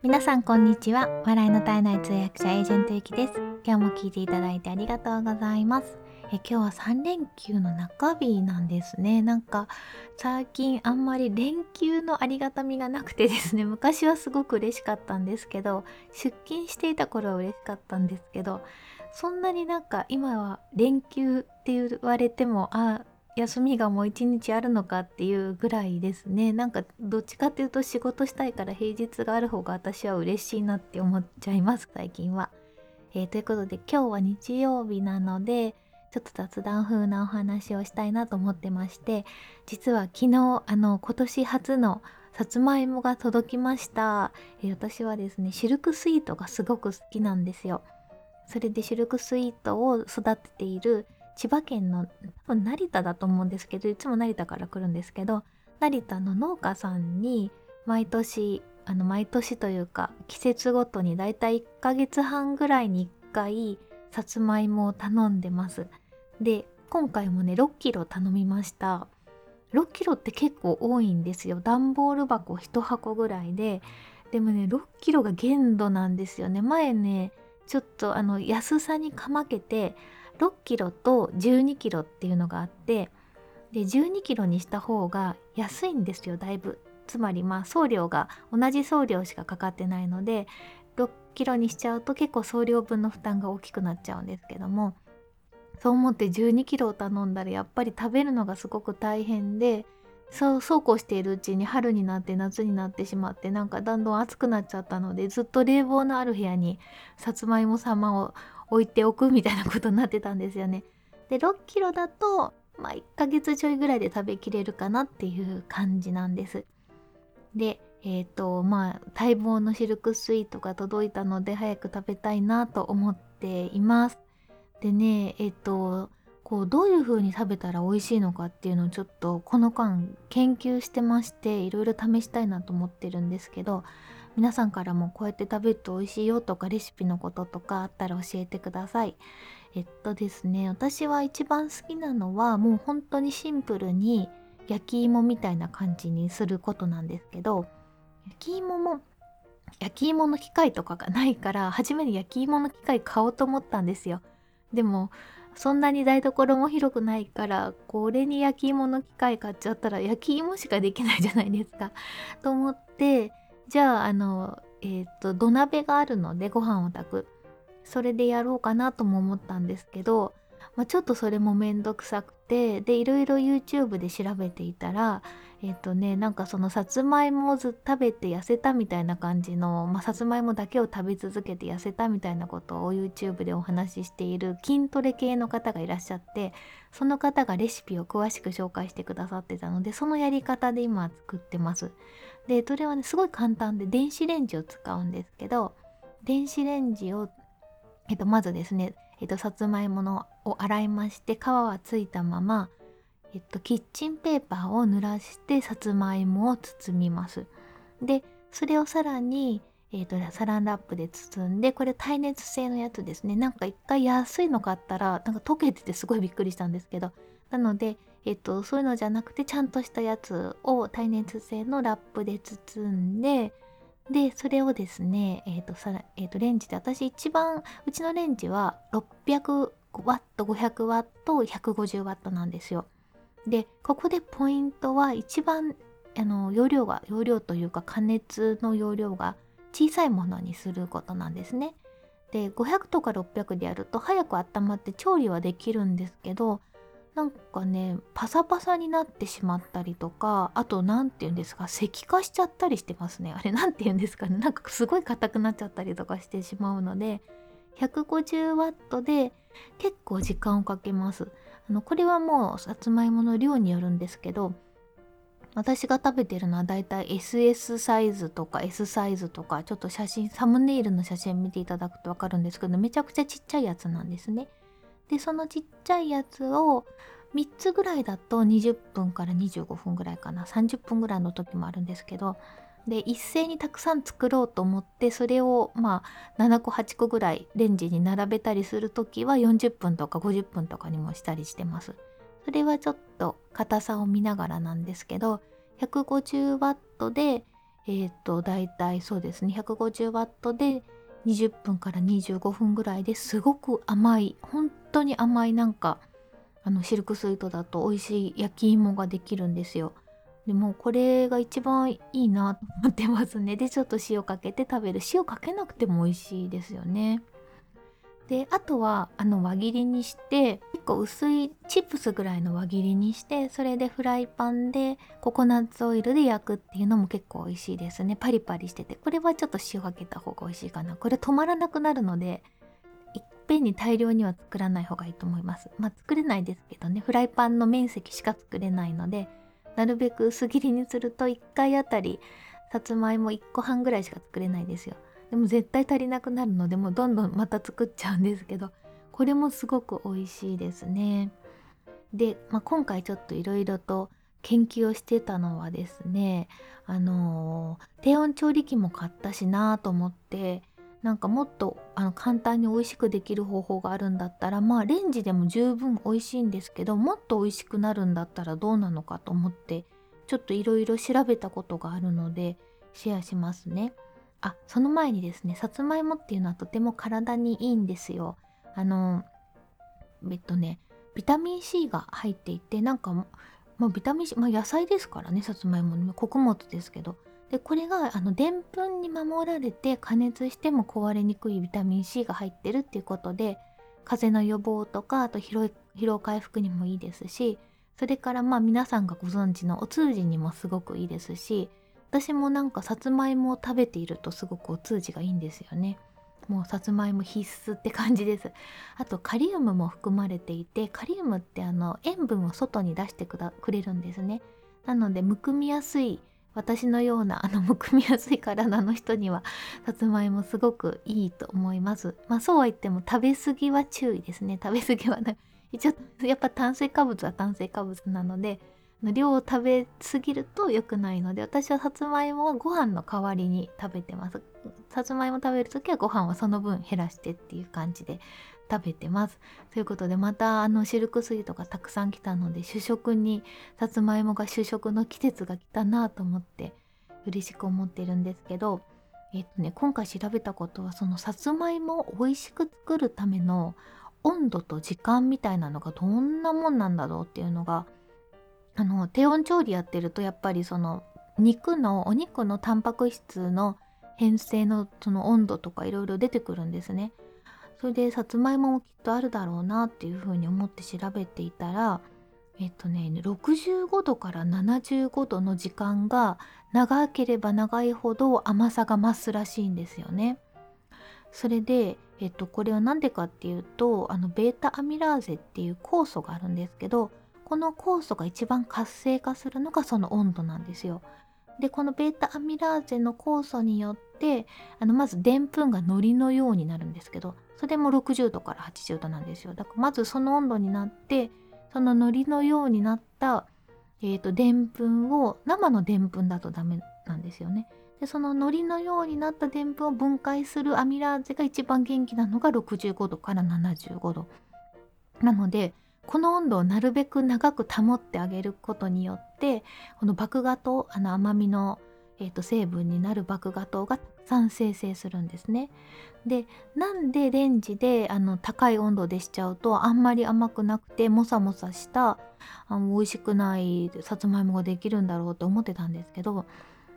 皆さんこんにちは。笑いの絶えない通訳者エージェントゆきです。今日も聞いていただいてありがとうございます。え今日は3連休の中日なんですね。なんか最近あんまり連休のありがたみがなくてですね。昔はすごく嬉しかったんですけど出勤していた頃は嬉しかったんですけどそんなになんか今は連休って言われてもあ休みがもう一日あるのかっていうぐらいですね。なんかどっちかっていうと仕事したいから平日がある方が私は嬉しいなって思っちゃいます最近は。えー、ということで今日は日曜日なのでちょっと雑談風なお話をしたいなと思ってまして実は昨日あの今年初のさつまいもが届きました、えー、私はですねシルクスイートがすごく好きなんですよ。それでシルクスイートを育てている千葉県の多分成田だと思うんですけどいつも成田から来るんですけど成田の農家さんに毎年あの毎年というか季節ごとにだいたい1ヶ月半ぐらいに1回さつまいもを頼んでます。で今回もね6キロ頼みました。6キロって結構多いんですよ。段ボール箱1箱ぐらいで。でもね6キロが限度なんですよね。前ねちょっとあの安さにかまけて6キロと12キロっていうのがあってで12キロにした方が安いんですよだいぶ。つまりまあ送料が同じ送料しかかかってないので6キロにしちゃうと結構送料分の負担が大きくなっちゃうんですけどもそう思って12キロを頼んだらやっぱり食べるのがすごく大変でそうそうこうしているうちに春になって夏になってしまってなんかだんだん暑くなっちゃったのでずっと冷房のある部屋にさつまいも様を置いておくみたいなことになってたんですよね。で6キロだとまあ1ヶ月ちょいぐらいで食べきれるかなっていう感じなんです。でえっ、ー、とまあ待望のシルクスイートが届いたので早く食べたいなと思っています。でねえっ、ー、とこうどういう風に食べたら美味しいのかっていうのをちょっとこの間研究してましていろいろ試したいなと思ってるんですけど皆さんからもこうやって食べると美味しいよとかレシピのこととかあったら教えてください。えっとですね私は一番好きなのはもう本当にシンプルに焼き芋みたいな感じにすることなんですけど焼き芋も焼き芋の機械とかがないから初めに焼き芋の機械買おうと思ったんですよ。でもそんなに台所も広くないからこれに焼き芋の機械買っちゃったら焼き芋しかできないじゃないですか。と思ってじゃああのえっ、ー、と土鍋があるのでご飯を炊く。それでやろうかなとも思ったんですけど、まあ、ちょっとそれもめんどくさくてでいろいろ YouTube で調べていたらえっ、ー、とねなんかそのさつまいもをず食べて痩せたみたいな感じの、まあ、さつまいもだけを食べ続けて痩せたみたいなことを YouTube でお話ししている筋トレ系の方がいらっしゃってその方がレシピを詳しく紹介してくださってたのでそのやり方で今作ってます。でそれはねすごい簡単で電子レンジを使うんですけど電子レンジを、えっと、まずですね、えっと、さつまいものを洗いまして皮はついたまま、えっと、キッチンペーパーを濡らしてさつまいもを包みます。でそれをさらに、えっと、サランラップで包んでこれ耐熱性のやつですねなんか一回安いの買ったらなんか溶けててすごいびっくりしたんですけどなのでえっと、そういうのじゃなくてちゃんとしたやつを耐熱性のラップで包んででそれをですね、えっとさえっと、レンジで私一番うちのレンジは600ワット500ワット150ワットなんですよ。でここでポイントは一番あの容量が容量というか加熱の容量が小さいものにすることなんですね。で500とか600でやると早く温まって調理はできるんですけどなんかねパサパサになってしまったりとかあと何て言うんですか石化しちゃったりしてますね。あれ何て言うんですかね。なんかすごい硬くなっちゃったりとかしてしまうので 150W で結構時間をかけます。あのこれはもうさつまいもの量によるんですけど私が食べてるのはだいたい SS サイズとか S サイズとかちょっと写真サムネイルの写真見ていただくと分かるんですけどめちゃくちゃちっちゃいやつなんですね。でそのちっちゃいやつを3つぐらいだと20分から25分ぐらいかな30分ぐらいの時もあるんですけどで一斉にたくさん作ろうと思ってそれをまあ7個8個ぐらいレンジに並べたりする時は40分とか50分とかにもしたりしてます。それはちょっと硬さを見ながらなんですけど 150W でえっ、とだいたいそうですね 150W で20分から25分ぐらいですごく甘い本当に甘いなんかあのシルクスイートだと美味しい焼き芋ができるんですよ。でもこれが一番いいなと思ってますね。でちょっと塩かけて食べる塩かけなくても美味しいですよね。であとはあの輪切りにして結構薄いチップスぐらいの輪切りにしてそれでフライパンでココナッツオイルで焼くっていうのも結構美味しいですね。パリパリしてて。これはちょっと塩かけた方が美味しいかな。これ止まらなくなるのでいっぺんに大量には作らない方がいいと思います。まあ作れないですけどね。フライパンの面積しか作れないのでなるべく薄切りにすると1回あたりさつまいも1個半ぐらいしか作れないですよ。でも絶対足りなくなるのでもうどんどんまた作っちゃうんですけどこれもすごく美味しいですね。で、まあ、今回ちょっといろいろと研究をしてたのはですねあのー、低温調理器も買ったしなと思ってなんかもっとあの簡単に美味しくできる方法があるんだったらまあレンジでも十分美味しいんですけどもっと美味しくなるんだったらどうなのかと思ってちょっといろいろ調べたことがあるのでシェアしますね。あその前にですねさつまいもっていうのはとても体にいいんですよ。あのえっとねビタミン C が入っていてなんかまあ、ビタミン C、まあ、野菜ですからねさつまいもね穀物ですけど。でこれがあのでんぷんに守られて加熱しても壊れにくいビタミン C が入ってるっていうことで風邪の予防とかあと疲労回復にもいいですしそれからまあ皆さんがご存知のお通じにもすごくいいですし私もなんかさつまいもを食べているとすごくお通じがいいんですよね。もうさつまいも必須って感じです。あとカリウムも含まれていてカリウムってあの塩分を外に出してくれるんですね。なのでむくみやすい私のようなあのむくみやすい体の人にはさつまいもすごくいいと思います。まあそうは言っても食べ過ぎは注意ですね。食べ過ぎはね一応やっぱ炭水化物は炭水化物なので量を食べ過ぎると良くないので私はさつまいもはご飯の代わりに食べてます。さつまいも食べる時はご飯はその分減らしてっていう感じで食べてます。ということでまたあのシルクスイートがたくさん来たので主食にさつまいもが主食の季節が来たなと思って嬉しく思ってるんですけどえっとね今回調べたことはそのさつまいもを美味しく作るための温度と時間みたいなのがどんなもんなんだろうっていうのがあの低温調理やってるとやっぱりその肉のお肉のタンパク質の変性のその温度とかいろいろ出てくるんですね。それでさつまいももきっとあるだろうなっていうふうに思って調べていたらえっとね65度から75度の時間が長ければ長いほど甘さが増すらしいんですよね。それで、えっと、これは何でかっていうとあのベータアミラーゼっていう酵素があるんですけどこの酵素が一番活性化するのがその温度なんですよ。でこの β アミラーゼの酵素によってあのまずでんぷんが糊のようになるんですけどそれも60度から80度なんですよだからまずその温度になってその糊のようになったえーと、でんぷんを生のでんぷんだとダメなんですよね。でその糊のようになったでんぷんを分解するアミラーゼが一番元気なのが65度から75度。なのでこの温度をなるべく長く保ってあげることによってこの麦芽糖あの甘みの、えーと、成分になる麦芽糖がたくさん生成するんですね。でなんでレンジであの高い温度でしちゃうとあんまり甘くなくてもさもさしたあの美味しくないさつまいもができるんだろうと思ってたんですけど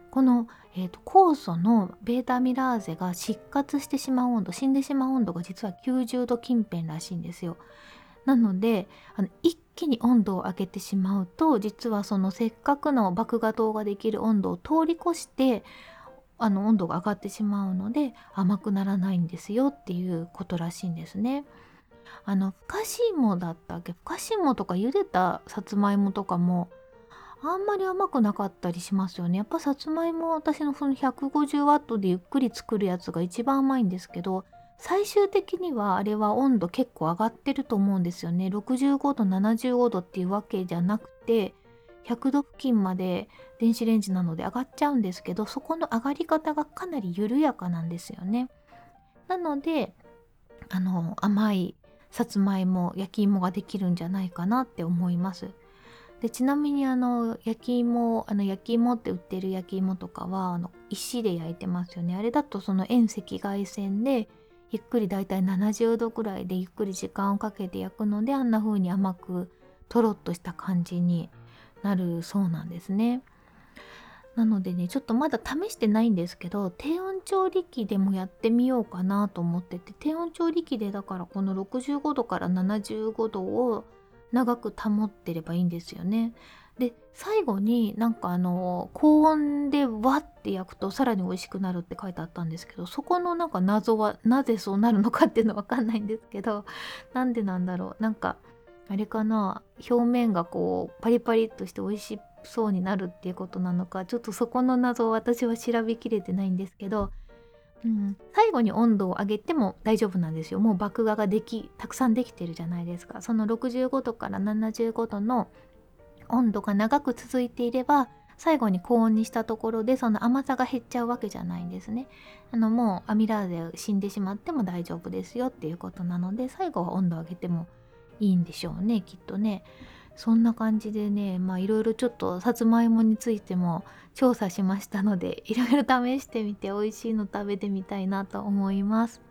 この、えーと、酵素の β アミラーゼが失活してしまう温度死んでしまう温度が実は90度近辺らしいんですよ。なのであの一気に温度を上げてしまうと実はそのせっかくの麦芽糖ができる温度を通り越してあの温度が上がってしまうので甘くならないんですよっていうことらしいんですね。あのふかし芋だったっけふかし芋とか茹でたさつまいもとかもあんまり甘くなかったりしますよね。やっぱさつまいも私のその 150W でゆっくり作るやつが一番甘いんですけど最終的にはあれは温度結構上がってると思うんですよね。65度75度っていうわけじゃなくて100度付近まで電子レンジなので上がっちゃうんですけどそこの上がり方がかなり緩やかなんですよね。なのであの甘いさつまいも焼き芋ができるんじゃないかなって思います。でちなみにあの焼き芋あの焼き芋って売ってる焼き芋とかはあの石で焼いてますよね。あれだとその遠赤外線でゆっくりだいたい70度くらいでゆっくり時間をかけて焼くのであんな風に甘くとろっとした感じになるそうなんですね。なのでねちょっとまだ試してないんですけど低温調理器でもやってみようかなと思ってて低温調理器でだからこの65度から75度を長く保ってればいいんですよね。最後になんかあの高温でわって焼くとさらに美味しくなるって書いてあったんですけどそこのなんか謎はなぜそうなるのかっていうのわかんないんですけど なんでなんだろう。なんかあれかな。表面がこうパリパリっとして美味しそうになるっていうことなのかちょっとそこの謎を私は調べきれてないんですけど、うん、最後に温度を上げても大丈夫なんですよもう麦芽ができたくさんできてるじゃないですか。その65度から75度の温度が長く続いていれば最後に高温にしたところでその甘さが減っちゃうわけじゃないんですね。あのもうアミラーゼ死んでしまっても大丈夫ですよっていうことなので最後は温度を上げてもいいんでしょうねきっとね。そんな感じでねまあいろいろちょっとさつまいもについても調査しましたのでいろいろ試してみて美味しいの食べてみたいなと思います。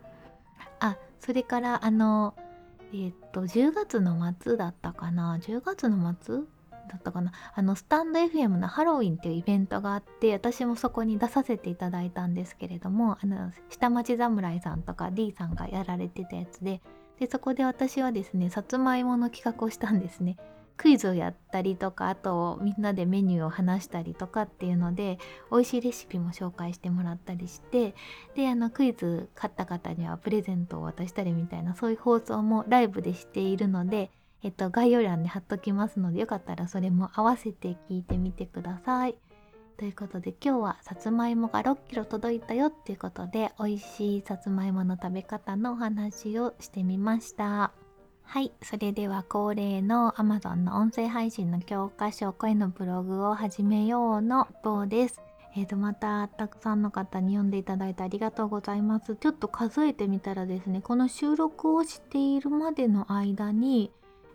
あそれからあのえ、っと10月の末だったかな10月の末だったかなあのスタンド FM のハロウィンっていうイベントがあって私もそこに出させていただいたんですけれどもあの下町侍さんとか D さんがやられてたやつででそこで私はですねさつまいもの企画をしたんですね。クイズをやったりとかあとみんなでメニューを話したりとかっていうので美味しいレシピも紹介してもらったりしてであのクイズ勝った方にはプレゼントを渡したりみたいなそういう放送もライブでしているので、えっと、概要欄に貼っときますのでよかったらそれも合わせて聞いてみてください。ということで今日はさつまいもが6キロ届いたよっていうことで美味しいさつまいもの食べ方のお話をしてみました。はい、それでは恒例の Amazon の音声配信の教科書声のブログを始めようの棒です。えーと、またたくさんの方に読んでいただいてありがとうございます。ちょっと数えてみたらですね、この収録をしているまでの間に、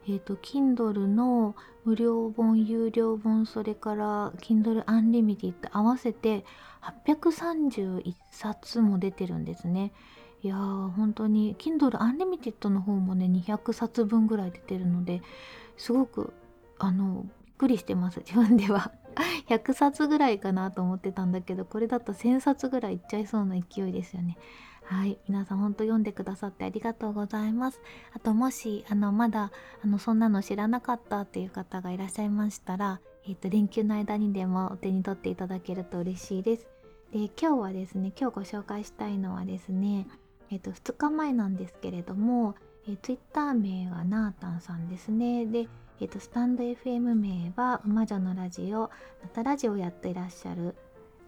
えっ、ー、と、Kindle の無料本、有料本、それから Kindle Unlimited 合わせて831冊も出てるんですね。いやー本当に Kindle Unlimited の方もね200冊分ぐらい出てるのですごくあのびっくりしてます自分では 100冊ぐらいかなと思ってたんだけどこれだと1000冊ぐらいいっちゃいそうな勢いですよねはい。皆さん本当読んでくださってありがとうございます。あともし、あの、まだ、あの、そんなの知らなかったっていう方がいらっしゃいましたら、えっ、ー、と、連休の間にでもお手に取っていただけると嬉しいです。で、今日はですね、今日ご紹介したいのはですね、えっ、ー、と、2日前なんですけれども、えー、Twitter 名がナータンさんですね。で、えっ、ー、と、スタンド FM 名は、魔女のラジオ、またラジオやっていらっしゃる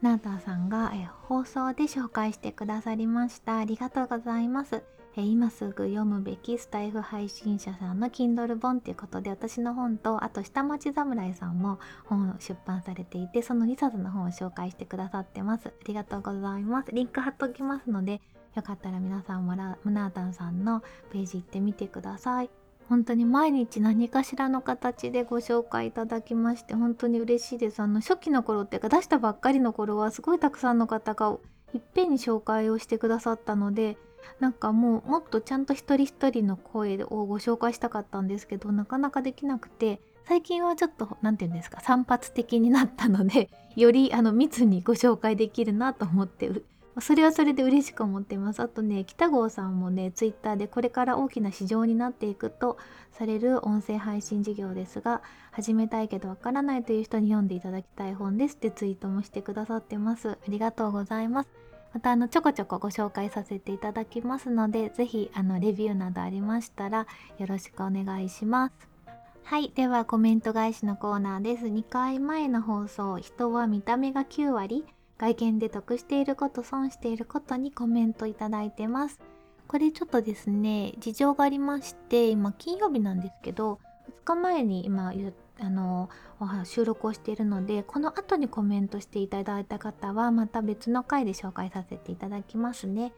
ナーターさんが、え放送で紹介してくださりました。ありがとうございます。え今すぐ読むべきスタイフ配信者さんの Kindle 本ということで私の本とあと下町侍さんも本を出版されていてその2冊の本を紹介してくださってます。ありがとうございます。リンク貼っときますのでよかったら皆さんもムナータンさんのページ行ってみてください。本当に毎日何かしらの形でご紹介いただきまして本当に嬉しいです。あの初期の頃っていうか出したばっかりの頃はすごいたくさんの方がいっぺんに紹介をしてくださったのでなんかもうもっとちゃんと一人一人の声をご紹介したかったんですけどなかなかできなくて最近はちょっと何て言うんですか散発的になったのでよりあの密にご紹介できるなと思ってそれはそれで嬉しく思ってます。あとね、北郷さんもね、ツイッターでこれから大きな市場になっていくとされる音声配信事業ですが、始めたいけどわからないという人に読んでいただきたい本ですってツイートもしてくださってます。ありがとうございます。またあのちょこちょこご紹介させていただきますので、ぜひあのレビューなどありましたらよろしくお願いします。はい。ではコメント返しのコーナーです。2回前の放送、人は見た目が9割外見で得していること損していることにコメントいただいてます。これちょっとですね事情がありまして今金曜日なんですけど2日前に今あの収録をしているのでこの後にコメントしていただいた方はまた別の回で紹介させていただきますね。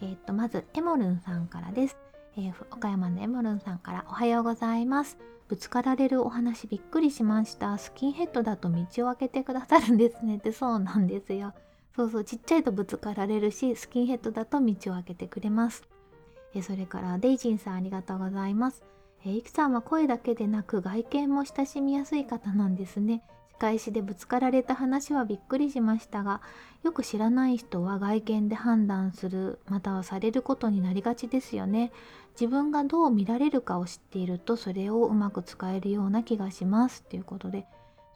えー、とまずエモルンさんからです。えー、岡山のエモルンさんからおはようございます。ぶつかられるお話びっくりしました。スキンヘッドだと道を開けてくださるんですね。ってそうなんですよ。そうそうちっちゃいとぶつかられるしスキンヘッドだと道を開けてくれます。えそれからデイジンさんありがとうございます。えイクさんは声だけでなく外見も親しみやすい方なんですね。返しでぶつかられた話はびっくりしましたがよく知らない人は外見で判断するまたはされることになりがちですよね。自分がどう見られるかを知っているとそれをうまく使えるような気がします。っていうことで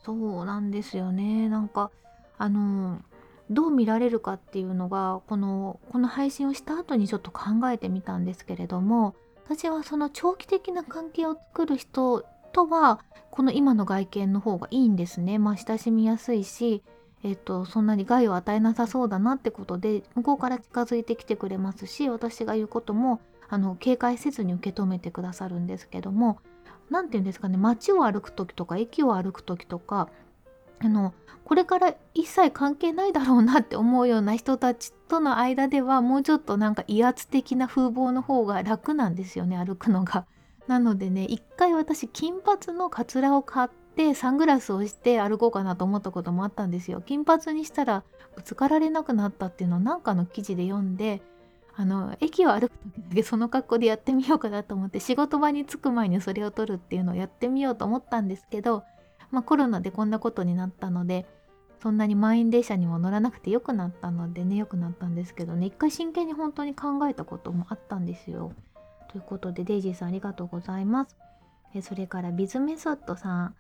そうなんですよね。なんかあのどう見られるかっていうのがこのこの配信をした後にちょっと考えてみたんですけれども私はその長期的な関係を作る人とはこの今の外見の方がいいんですね。まあ親しみやすいし、えっと、そんなに害を与えなさそうだなってことで向こうから近づいてきてくれますし私が言うこともあの警戒せずに受け止めてくださるんですけども何て言うんですかね街を歩く時とか駅を歩く時とかあのこれから一切関係ないだろうなって思うような人たちとの間ではもうちょっとなんか威圧的な風貌の方が楽なんですよね歩くのが。なのでね一回私金髪のカツラを買ってサングラスをして歩こうかなと思ったこともあったんですよ。金髪にしたらぶつかられなくなったっていうのをなんかの記事で読んであの駅を歩く時だけその格好でやってみようかなと思って仕事場に着く前にそれを撮るっていうのをやってみようと思ったんですけどまあ、コロナでこんなことになったのでそんなに満員電車にも乗らなくてよくなったのでねよくなったんですけどね一回真剣に本当に考えたこともあったんですよ。ということでデイジーさんありがとうございます。えそれからビズメソッドさん。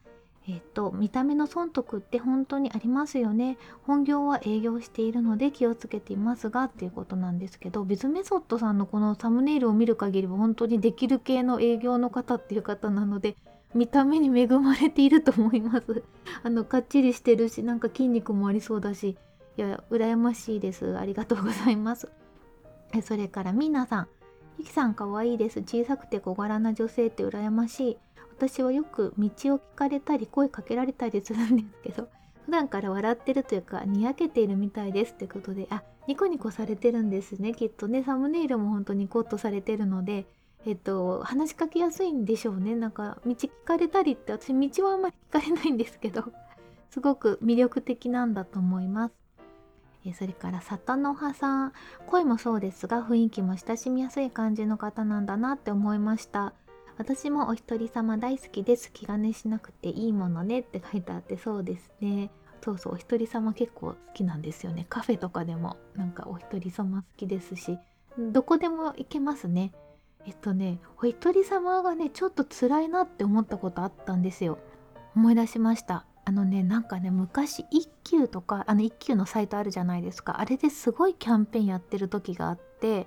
えっと、見た目の損得って本当にありますよね。本業は営業しているので気をつけていますがっていうことなんですけど、ビズメソッドさんのこのサムネイルを見る限りは本当にできる系の営業の方っていう方なので、見た目に恵まれていると思います。あのかっちりしてるしなんか筋肉もありそうだしいや羨ましいです。ありがとうございます。それからみなさん。ゆきさんかわいいです小さくて小柄な女性って羨ましい私はよく道を聞かれたり声かけられたりするんですけど 普段から笑ってるというかにやけているみたいですってことであニコニコされてるんですねきっとねサムネイルも本当にコッとされてるのでえっと、話しかけやすいんでしょうね。なんか、道聞かれたりって、私、道はあんまり聞かれないんですけど、すごく魅力的なんだと思います。それから、里の葉さん。声もそうですが、雰囲気も親しみやすい感じの方なんだなって思いました。私もお一人様大好きです。気兼ねしなくていいものねって書いてあって、そうですね。そうそう、お一人様結構好きなんですよね。カフェとかでも、なんかお一人様好きですし、どこでも行けますね。えっとねお一人様がねちょっと辛いなって思ったことあったんですよ思い出しましたあのねなんかね昔一休とかあの一休のサイトあるじゃないですかあれですごいキャンペーンやってる時があって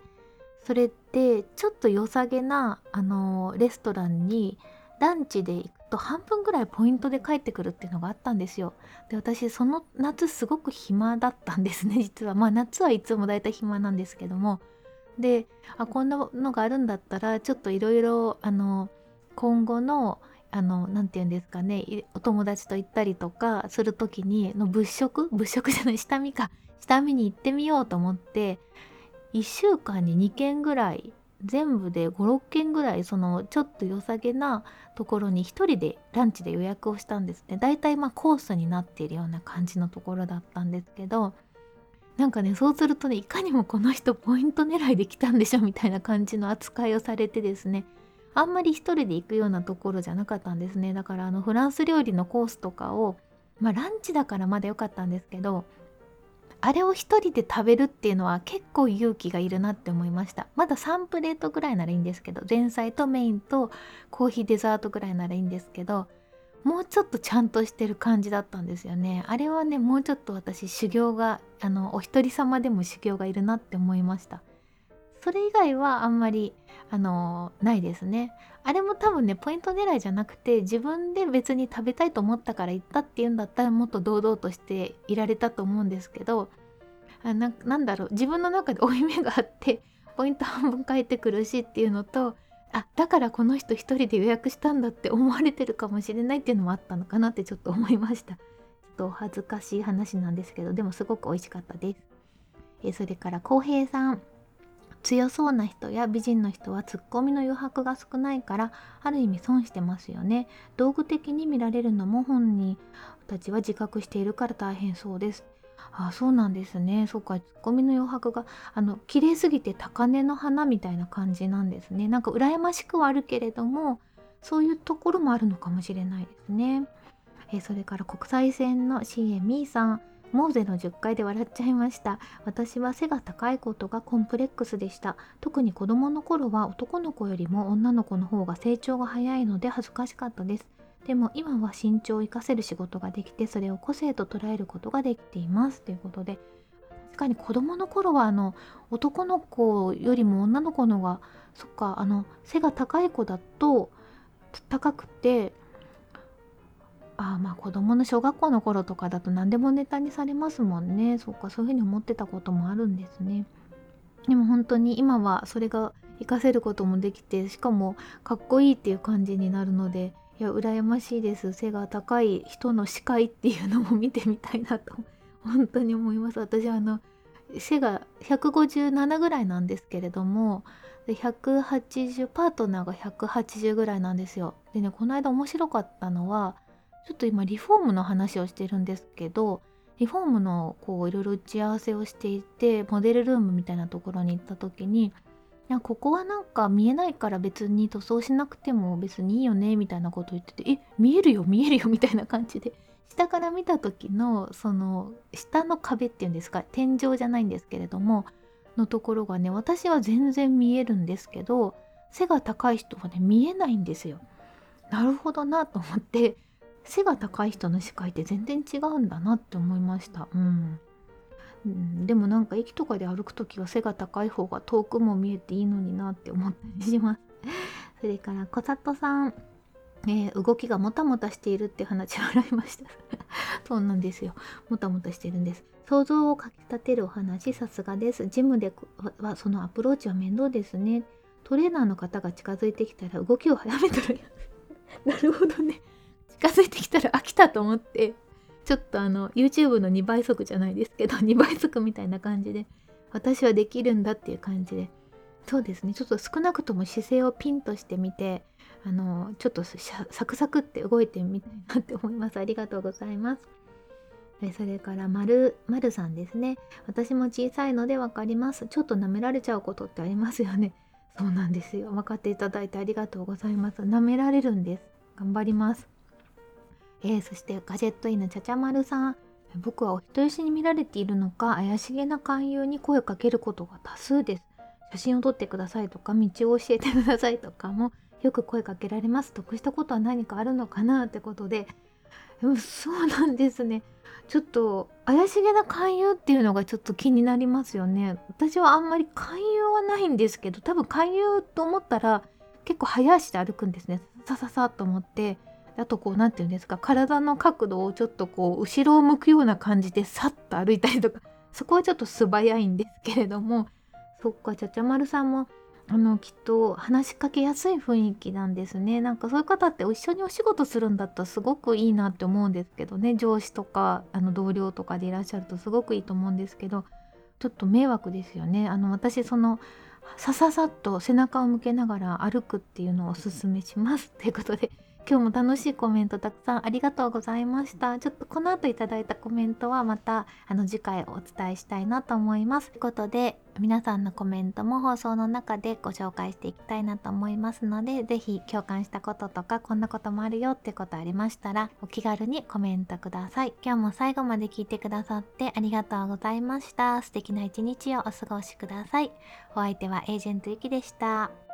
それってちょっと良さげなあのレストランにランチで行くと半分ぐらいポイントで帰ってくるっていうのがあったんですよ。で私その夏すごく暇だったんですね 実は。まあ夏はいつもだいたい暇なんですけどもであこんなのがあるんだったらちょっといろいろあの今後のあの何て言うんですかね。お友達と行ったりとかする時にの物色？物色じゃない下見か。下見に行ってみようと思って1週間に2件ぐらい全部で56件ぐらいそのちょっと良さげなところに1人でランチで予約をしたんですね。だいたいまあコースになっているような感じのところだったんですけどなんかねそうするとねいかにもこの人ポイント狙いで来たんでしょみたいな感じの扱いをされてですね。あんまり一人で行くようなところじゃなかったんですね。だからあのフランス料理のコースとかをまあランチだからまだ良かったんですけどあれを一人で食べるっていうのは結構勇気がいるなって思いました。まだ3プレートぐらいならいいんですけど前菜とメインとコーヒーデザートぐらいならいいんですけどもうちょっとちゃんとしてる感じだったんですよね。あれはねもうちょっと私修行があのお一人様でも修行がいるなって思いました。それ以外はあんまりあのないですね。あれも多分ねポイント狙いじゃなくて自分で別に食べたいと思ったから行ったっていうんだったらもっと堂々としていられたと思うんですけどあななんだろう自分の中で 負い目があってポイント半分返ってくるしっていうのとあだからこの人一人で予約したんだって思われてるかもしれないっていうのもあったのかなってちょっと思いました。ちょっと恥ずかしい話なんですけどでもすごく美味しかったです。えそれから浩平さん。強そうな人や美人の人はツッコミの余白が少ないからある意味損してますよね。道具的に見られるのも本人たちは自覚しているから大変そうです。あそうなんですね。そっかツッコミの余白があの綺麗すぎて高嶺の花みたいな感じなんですね。なんか羨ましくはあるけれどもそういうところもあるのかもしれないですね。えそれから国際線の CME さん。モーゼの10回で笑っちゃいました。私は背が高いことがコンプレックスでした。特に子供の頃は男の子よりも女の子の方が成長が早いので恥ずかしかったです。でも今は身長を生かせる仕事ができてそれを個性と捉えることができています。ということで確かに子供の頃はあの男の子よりも女の子の方がそっかあの背が高い子だと高くてあまあ子供の小学校の頃とかだと何でもネタにされますもんね。そっかそういうふうに思ってたこともあるんですね。でも本当に今はそれが活かせることもできてしかもかっこいいっていう感じになるのでいや羨ましいです。背が高い人の視界っていうのも見てみたいなと本当に思います。私あの背が157ぐらいなんですけれども180パートナーが180ぐらいなんですよ。でねこの間面白かったのはちょっと今リフォームの話をしてるんですけどリフォームのこういろいろ打ち合わせをしていてモデルルームみたいなところに行った時にいやここはなんか見えないから別に塗装しなくても別にいいよねみたいなこと言っててえ見えるよ見えるよみたいな感じで下から見た時のその下の壁っていうんですか天井じゃないんですけれどものところがね私は全然見えるんですけど背が高い人はね見えないんですよ。なるほどなと思って背が高い人の視界って全然違うんだなって思いました。うん、でもなんか駅とかで歩く時は背が高い方が遠くも見えていいのになって思ったりします。それから小里さん、えー、動きがもたもたしているって話を洗いました。そうなんですよ。もたもたしてるんです。想像をかきたてるお話さすがです。ジムではそのアプローチは面倒ですね。トレーナーの方が近づいてきたら動きを早めたら なるほどね。近づいてきたら飽きたと思ってちょっとあの YouTube の2倍速じゃないですけど 2倍速みたいな感じで私はできるんだっていう感じでそうですねちょっと少なくとも姿勢をピンとしてみてあのちょっとサクサクって動いてみたいなって思いますありがとうございますそれから丸、丸さんですね。私も小さいので分かります。ちょっと舐められちゃうことってありますよね。そうなんですよ。分かっていただいてありがとうございます。舐められるんです。頑張ります。えー、そしてガジェットインのちゃちゃまるさん。僕はお人よしに見られているのか怪しげな勧誘に声をかけることが多数です。写真を撮ってくださいとか道を教えてくださいとかもよく声かけられます。得したことは何かあるのかなってことで。そうなんですね。ちょっと怪しげな勧誘っていうのがちょっと気になりますよね。私はあんまり勧誘はないんですけど多分勧誘と思ったら結構早足で歩くんですね。さささっと思って。あとこう何て言うんですか体の角度をちょっとこう後ろを向くような感じでさっと歩いたりとかそこはちょっと素早いんですけれども そっかちゃちゃまるさんもあのきっと話しかけやすい雰囲気なんですね。なんかそういう方って一緒にお仕事するんだったらすごくいいなって思うんですけどね。上司とかあの同僚とかでいらっしゃるとすごくいいと思うんですけどちょっと迷惑ですよね。あの私そのさささっと背中を向けながら歩くっていうのをおすすめしますということで今日も楽しいコメントたくさんありがとうございました。ちょっとこの後いただいたコメントはまたあの次回お伝えしたいなと思います。ということで皆さんのコメントも放送の中でご紹介していきたいなと思いますので、是非共感したこととかこんなこともあるよってことありましたらお気軽にコメントください。今日も最後まで聞いてくださってありがとうございました。素敵な一日をお過ごしください。お相手はエージェントゆきでした。